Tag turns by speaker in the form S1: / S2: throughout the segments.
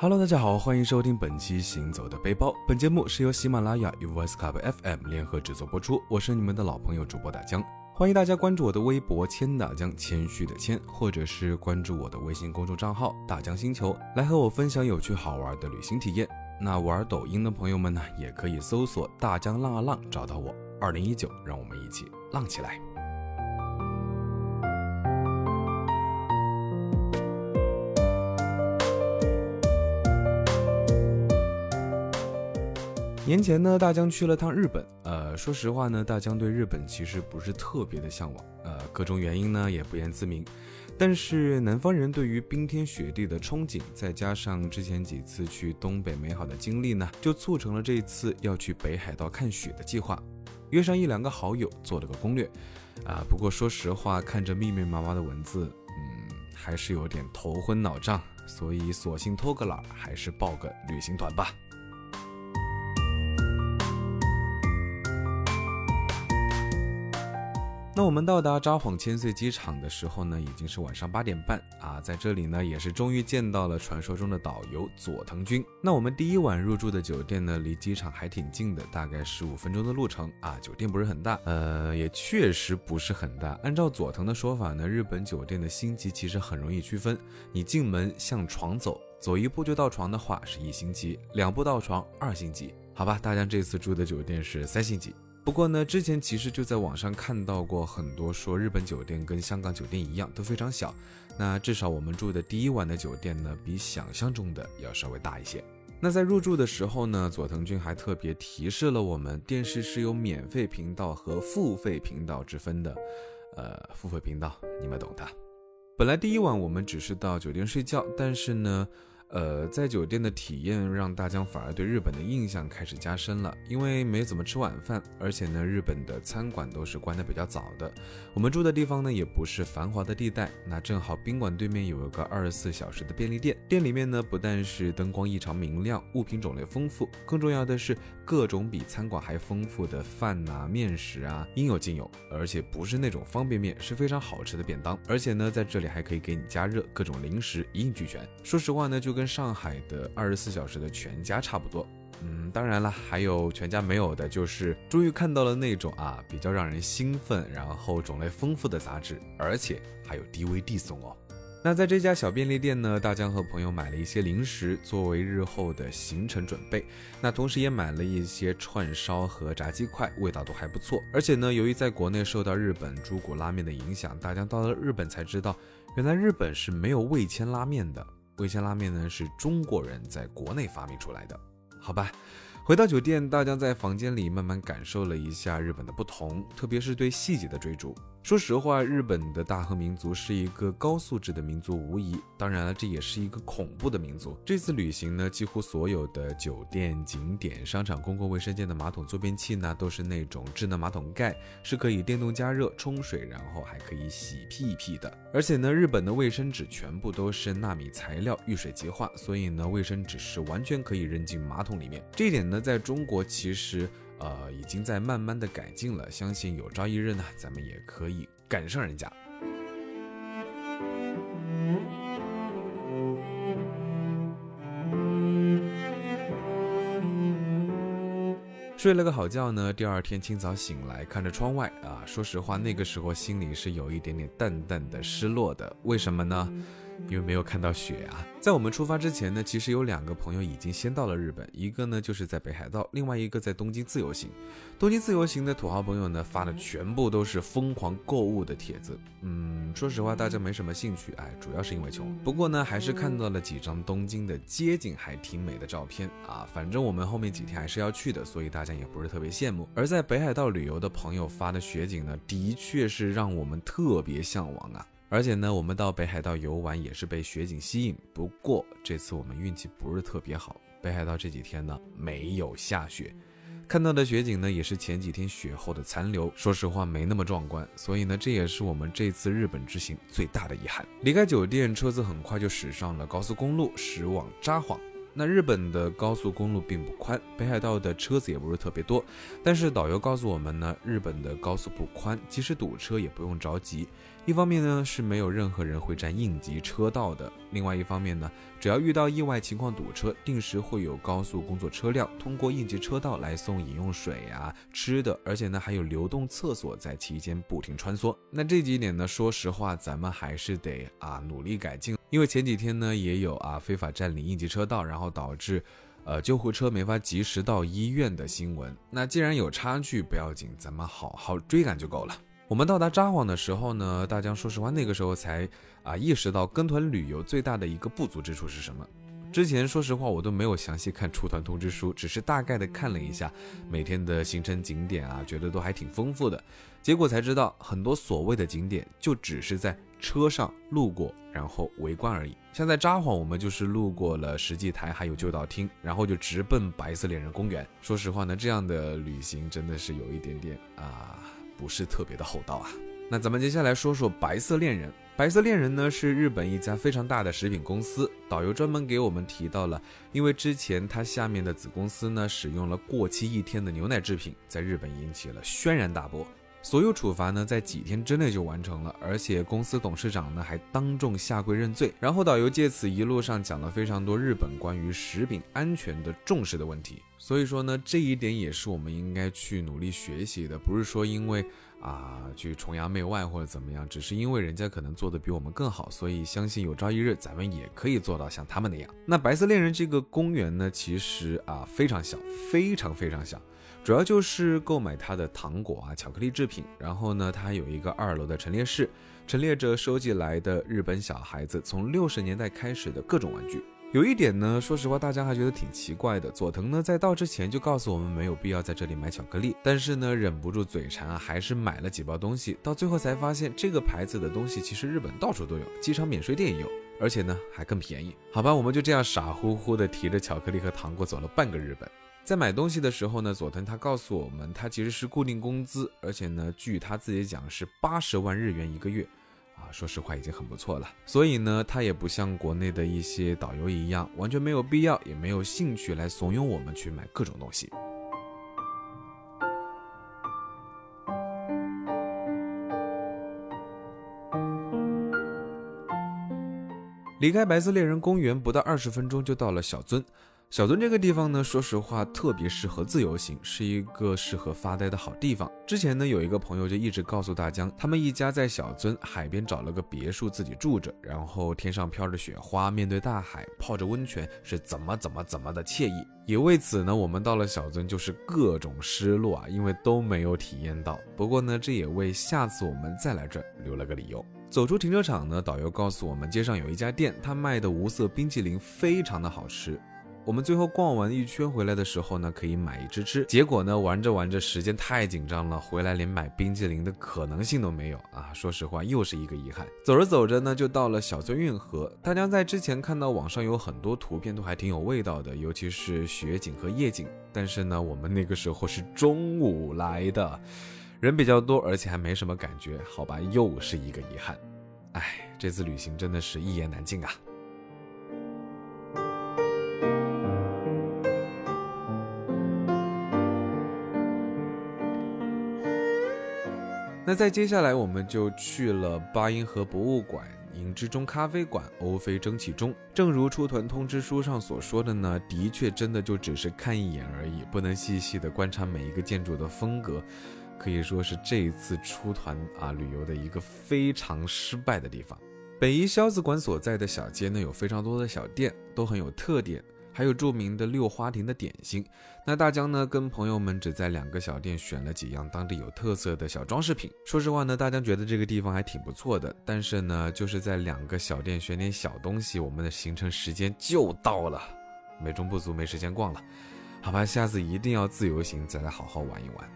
S1: Hello，大家好，欢迎收听本期《行走的背包》。本节目是由喜马拉雅与 Voice Club FM 联合制作播出。我是你们的老朋友主播大江，欢迎大家关注我的微博“谦大江”，谦虚的谦，或者是关注我的微信公众账号“大江星球”，来和我分享有趣好玩的旅行体验。那玩抖音的朋友们呢，也可以搜索“大江浪啊浪”找到我。二零一九，让我们一起浪起来！年前呢，大江去了趟日本。呃，说实话呢，大江对日本其实不是特别的向往。呃，各种原因呢也不言自明。但是南方人对于冰天雪地的憧憬，再加上之前几次去东北美好的经历呢，就促成了这一次要去北海道看雪的计划。约上一两个好友做了个攻略。啊，不过说实话，看着密密麻麻的文字，嗯，还是有点头昏脑胀。所以索性偷个懒，还是报个旅行团吧。那我们到达札幌千岁机场的时候呢，已经是晚上八点半啊，在这里呢也是终于见到了传说中的导游佐藤君。那我们第一晚入住的酒店呢，离机场还挺近的，大概十五分钟的路程啊。酒店不是很大，呃，也确实不是很大。按照佐藤的说法呢，日本酒店的星级其实很容易区分，你进门向床走，走一步就到床的话是一星级，两步到床二星级。好吧，大家这次住的酒店是三星级。不过呢，之前其实就在网上看到过很多说日本酒店跟香港酒店一样都非常小。那至少我们住的第一晚的酒店呢，比想象中的要稍微大一些。那在入住的时候呢，佐藤君还特别提示了我们，电视是有免费频道和付费频道之分的。呃，付费频道你们懂的。本来第一晚我们只是到酒店睡觉，但是呢。呃，在酒店的体验让大江反而对日本的印象开始加深了，因为没怎么吃晚饭，而且呢，日本的餐馆都是关的比较早的。我们住的地方呢，也不是繁华的地带，那正好宾馆对面有一个二十四小时的便利店，店里面呢不但是灯光异常明亮，物品种类丰富，更重要的是各种比餐馆还丰富的饭呐、面食啊，应有尽有，而且不是那种方便面，是非常好吃的便当，而且呢，在这里还可以给你加热，各种零食一应俱全。说实话呢，就跟上海的二十四小时的全家差不多，嗯，当然了，还有全家没有的，就是终于看到了那种啊比较让人兴奋，然后种类丰富的杂志，而且还有 DVD 送哦。那在这家小便利店呢，大江和朋友买了一些零食作为日后的行程准备，那同时也买了一些串烧和炸鸡块，味道都还不错。而且呢，由于在国内受到日本猪骨拉面的影响，大江到了日本才知道，原来日本是没有味千拉面的。味千拉面呢是中国人在国内发明出来的，好吧。回到酒店，大江在房间里慢慢感受了一下日本的不同，特别是对细节的追逐。说实话，日本的大和民族是一个高素质的民族，无疑。当然了，这也是一个恐怖的民族。这次旅行呢，几乎所有的酒店、景点、商场、公共卫生间的马桶坐便器呢，都是那种智能马桶盖，是可以电动加热、冲水，然后还可以洗屁屁的。而且呢，日本的卫生纸全部都是纳米材料，遇水即化，所以呢，卫生纸是完全可以扔进马桶里面。这一点呢，在中国其实。呃，已经在慢慢的改进了，相信有朝一日呢，咱们也可以赶上人家。睡了个好觉呢，第二天清早醒来，看着窗外啊，说实话，那个时候心里是有一点点淡淡的失落的。为什么呢？因为没有看到雪啊！在我们出发之前呢，其实有两个朋友已经先到了日本，一个呢就是在北海道，另外一个在东京自由行。东京自由行的土豪朋友呢发的全部都是疯狂购物的帖子。嗯，说实话，大家没什么兴趣，哎，主要是因为穷。不过呢，还是看到了几张东京的街景还挺美的照片啊。反正我们后面几天还是要去的，所以大家也不是特别羡慕。而在北海道旅游的朋友发的雪景呢，的确是让我们特别向往啊。而且呢，我们到北海道游玩也是被雪景吸引。不过这次我们运气不是特别好，北海道这几天呢没有下雪，看到的雪景呢也是前几天雪后的残留，说实话没那么壮观。所以呢，这也是我们这次日本之行最大的遗憾。离开酒店，车子很快就驶上了高速公路，驶往札幌。那日本的高速公路并不宽，北海道的车子也不是特别多。但是导游告诉我们呢，日本的高速不宽，即使堵车也不用着急。一方面呢是没有任何人会占应急车道的，另外一方面呢，只要遇到意外情况堵车，定时会有高速工作车辆通过应急车道来送饮用水啊、吃的，而且呢还有流动厕所在期间不停穿梭。那这几点呢，说实话咱们还是得啊努力改进，因为前几天呢也有啊非法占领应急车道，然后导致呃救护车没法及时到医院的新闻。那既然有差距不要紧，咱们好好追赶就够了。我们到达札幌的时候呢，大江说实话，那个时候才啊意识到跟团旅游最大的一个不足之处是什么。之前说实话我都没有详细看出团通知书，只是大概的看了一下每天的行程景点啊，觉得都还挺丰富的。结果才知道，很多所谓的景点就只是在车上路过，然后围观而已。像在札幌，我们就是路过了石祭台，还有旧道厅，然后就直奔白色恋人公园。说实话呢，这样的旅行真的是有一点点啊。不是特别的厚道啊。那咱们接下来说说白色恋人。白色恋人呢是日本一家非常大的食品公司。导游专门给我们提到了，因为之前他下面的子公司呢使用了过期一天的牛奶制品，在日本引起了轩然大波。所有处罚呢在几天之内就完成了，而且公司董事长呢还当众下跪认罪。然后导游借此一路上讲了非常多日本关于食品安全的重视的问题。所以说呢，这一点也是我们应该去努力学习的，不是说因为啊去崇洋媚外或者怎么样，只是因为人家可能做的比我们更好，所以相信有朝一日咱们也可以做到像他们那样。那白色恋人这个公园呢，其实啊非常小，非常非常小，主要就是购买它的糖果啊、巧克力制品，然后呢，它有一个二楼的陈列室，陈列着收集来的日本小孩子从六十年代开始的各种玩具。有一点呢，说实话，大家还觉得挺奇怪的。佐藤呢，在到之前就告诉我们没有必要在这里买巧克力，但是呢，忍不住嘴馋啊，还是买了几包东西。到最后才发现，这个牌子的东西其实日本到处都有，机场免税店也有，而且呢，还更便宜。好吧，我们就这样傻乎乎的提着巧克力和糖果走了半个日本。在买东西的时候呢，佐藤他告诉我们，他其实是固定工资，而且呢，据他自己讲是八十万日元一个月。啊，说实话已经很不错了。所以呢，他也不像国内的一些导游一样，完全没有必要，也没有兴趣来怂恿我们去买各种东西。离开白色恋人公园不到二十分钟，就到了小樽。小樽这个地方呢，说实话特别适合自由行，是一个适合发呆的好地方。之前呢，有一个朋友就一直告诉大江，他们一家在小樽海边找了个别墅自己住着，然后天上飘着雪花，面对大海，泡着温泉，是怎么怎么怎么的惬意。也为此呢，我们到了小樽就是各种失落啊，因为都没有体验到。不过呢，这也为下次我们再来这留了个理由。走出停车场呢，导游告诉我们，街上有一家店，他卖的无色冰淇淋非常的好吃。我们最后逛完一圈回来的时候呢，可以买一只吃。结果呢，玩着玩着时间太紧张了，回来连买冰激凌的可能性都没有啊！说实话，又是一个遗憾。走着走着呢，就到了小樽运河。大家在之前看到网上有很多图片，都还挺有味道的，尤其是雪景和夜景。但是呢，我们那个时候是中午来的，人比较多，而且还没什么感觉。好吧，又是一个遗憾。哎，这次旅行真的是一言难尽啊！那再接下来，我们就去了八音盒博物馆、影之中咖啡馆、欧菲蒸汽钟。正如出团通知书上所说的呢，的确真的就只是看一眼而已，不能细细的观察每一个建筑的风格，可以说是这一次出团啊旅游的一个非常失败的地方。北一萧子馆所在的小街呢，有非常多的小店，都很有特点。还有著名的六花亭的点心，那大江呢跟朋友们只在两个小店选了几样当地有特色的小装饰品。说实话呢，大江觉得这个地方还挺不错的，但是呢，就是在两个小店选点小东西，我们的行程时间就到了，美中不足，没时间逛了。好吧，下次一定要自由行，再来好好玩一玩。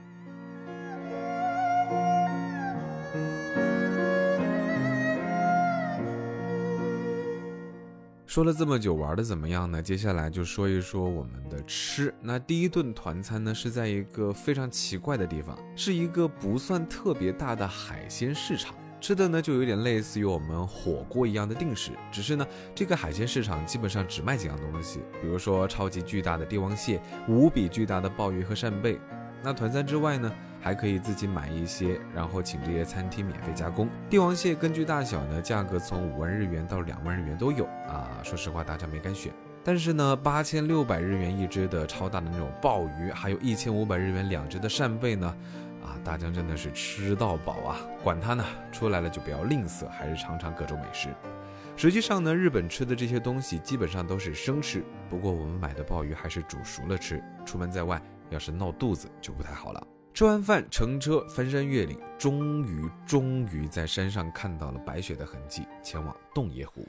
S1: 说了这么久，玩的怎么样呢？接下来就说一说我们的吃。那第一顿团餐呢，是在一个非常奇怪的地方，是一个不算特别大的海鲜市场。吃的呢就有点类似于我们火锅一样的定食，只是呢这个海鲜市场基本上只卖几样东西，比如说超级巨大的帝王蟹、无比巨大的鲍鱼和扇贝。那团餐之外呢，还可以自己买一些，然后请这些餐厅免费加工。帝王蟹根据大小呢，价格从五万日元到两万日元都有啊。说实话，大家没敢选。但是呢，八千六百日元一只的超大的那种鲍鱼，还有一千五百日元两只的扇贝呢，啊，大江真的是吃到饱啊！管它呢，出来了就不要吝啬，还是尝尝各种美食。实际上呢，日本吃的这些东西基本上都是生吃，不过我们买的鲍鱼还是煮熟了吃。出门在外，要是闹肚子就不太好了。吃完饭，乘车翻山越岭，终于终于在山上看到了白雪的痕迹，前往洞爷湖。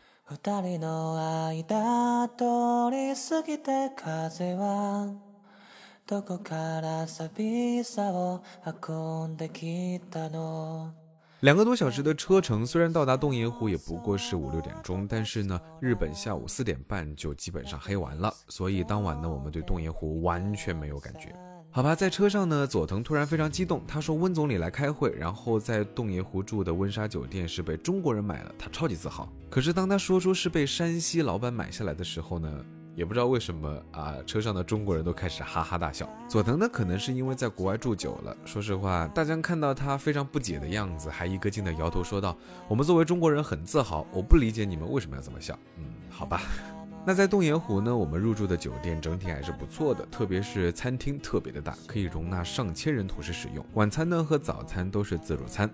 S1: 两个多小时的车程，虽然到达洞爷湖也不过是五六点钟，但是呢，日本下午四点半就基本上黑完了，所以当晚呢，我们对洞爷湖完全没有感觉。好吧，在车上呢，佐藤突然非常激动，他说温总理来开会，然后在洞爷湖住的温莎酒店是被中国人买了，他超级自豪。可是当他说出是被山西老板买下来的时候呢，也不知道为什么啊，车上的中国人都开始哈哈大笑。佐藤呢，可能是因为在国外住久了，说实话，大江看到他非常不解的样子，还一个劲的摇头说道：“我们作为中国人很自豪，我不理解你们为什么要这么笑。”嗯，好吧。那在洞岩湖呢，我们入住的酒店整体还是不错的，特别是餐厅特别的大，可以容纳上千人同时使用。晚餐呢和早餐都是自助餐。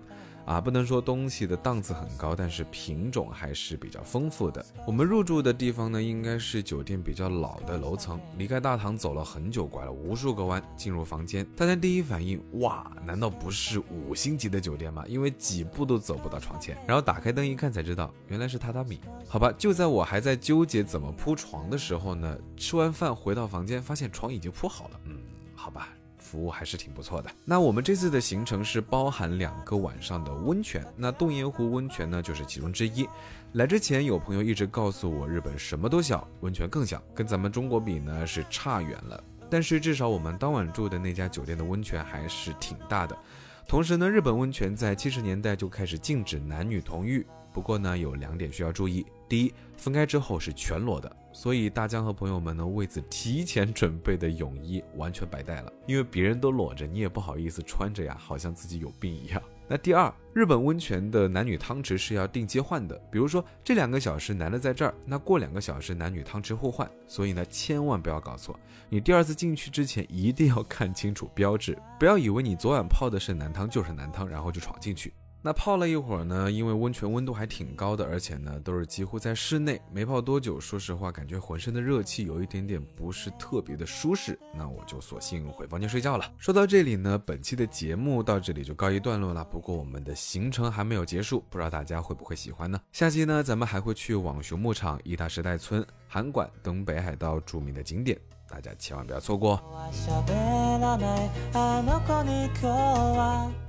S1: 啊，不能说东西的档次很高，但是品种还是比较丰富的。我们入住的地方呢，应该是酒店比较老的楼层。离开大堂走了很久，拐了无数个弯，进入房间。大家第一反应，哇，难道不是五星级的酒店吗？因为几步都走不到床前。然后打开灯一看，才知道原来是榻榻米。好吧，就在我还在纠结怎么铺床的时候呢，吃完饭回到房间，发现床已经铺好了。嗯，好吧。服务还是挺不错的。那我们这次的行程是包含两个晚上的温泉，那洞爷湖温泉呢就是其中之一。来之前有朋友一直告诉我，日本什么都小，温泉更小，跟咱们中国比呢是差远了。但是至少我们当晚住的那家酒店的温泉还是挺大的。同时呢，日本温泉在七十年代就开始禁止男女同浴。不过呢，有两点需要注意。第一，分开之后是全裸的，所以大江和朋友们呢为此提前准备的泳衣完全白带了，因为别人都裸着，你也不好意思穿着呀，好像自己有病一样。那第二，日本温泉的男女汤池是要定期换的，比如说这两个小时男的在这儿，那过两个小时男女汤池互换，所以呢千万不要搞错，你第二次进去之前一定要看清楚标志，不要以为你昨晚泡的是男汤就是男汤，然后就闯进去。那泡了一会儿呢，因为温泉温度还挺高的，而且呢都是几乎在室内，没泡多久，说实话感觉浑身的热气有一点点不是特别的舒适，那我就索性回房间睡觉了。说到这里呢，本期的节目到这里就告一段落了。不过我们的行程还没有结束，不知道大家会不会喜欢呢？下期呢，咱们还会去网熊牧场、伊大时代村、函馆等北海道著名的景点。大家千万不要错过。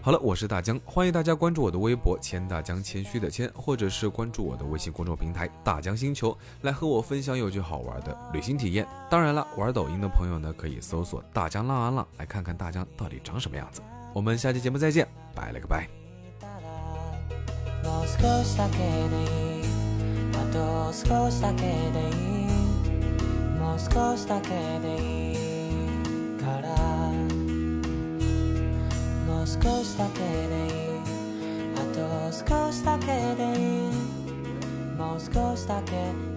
S1: 好了，我是大江，欢迎大家关注我的微博“谦大江”，谦虚的谦，或者是关注我的微信公众平台“大江星球”，来和我分享有趣好玩的旅行体验。当然了，玩抖音的朋友呢，可以搜索“大江浪啊浪”来看看大江到底长什么样子。我们下期节目再见，拜了个拜。もう少しだけでいい
S2: もう少しだけでいいから。もう少しだけでいい。あと少しだけでいい。もう少しだけ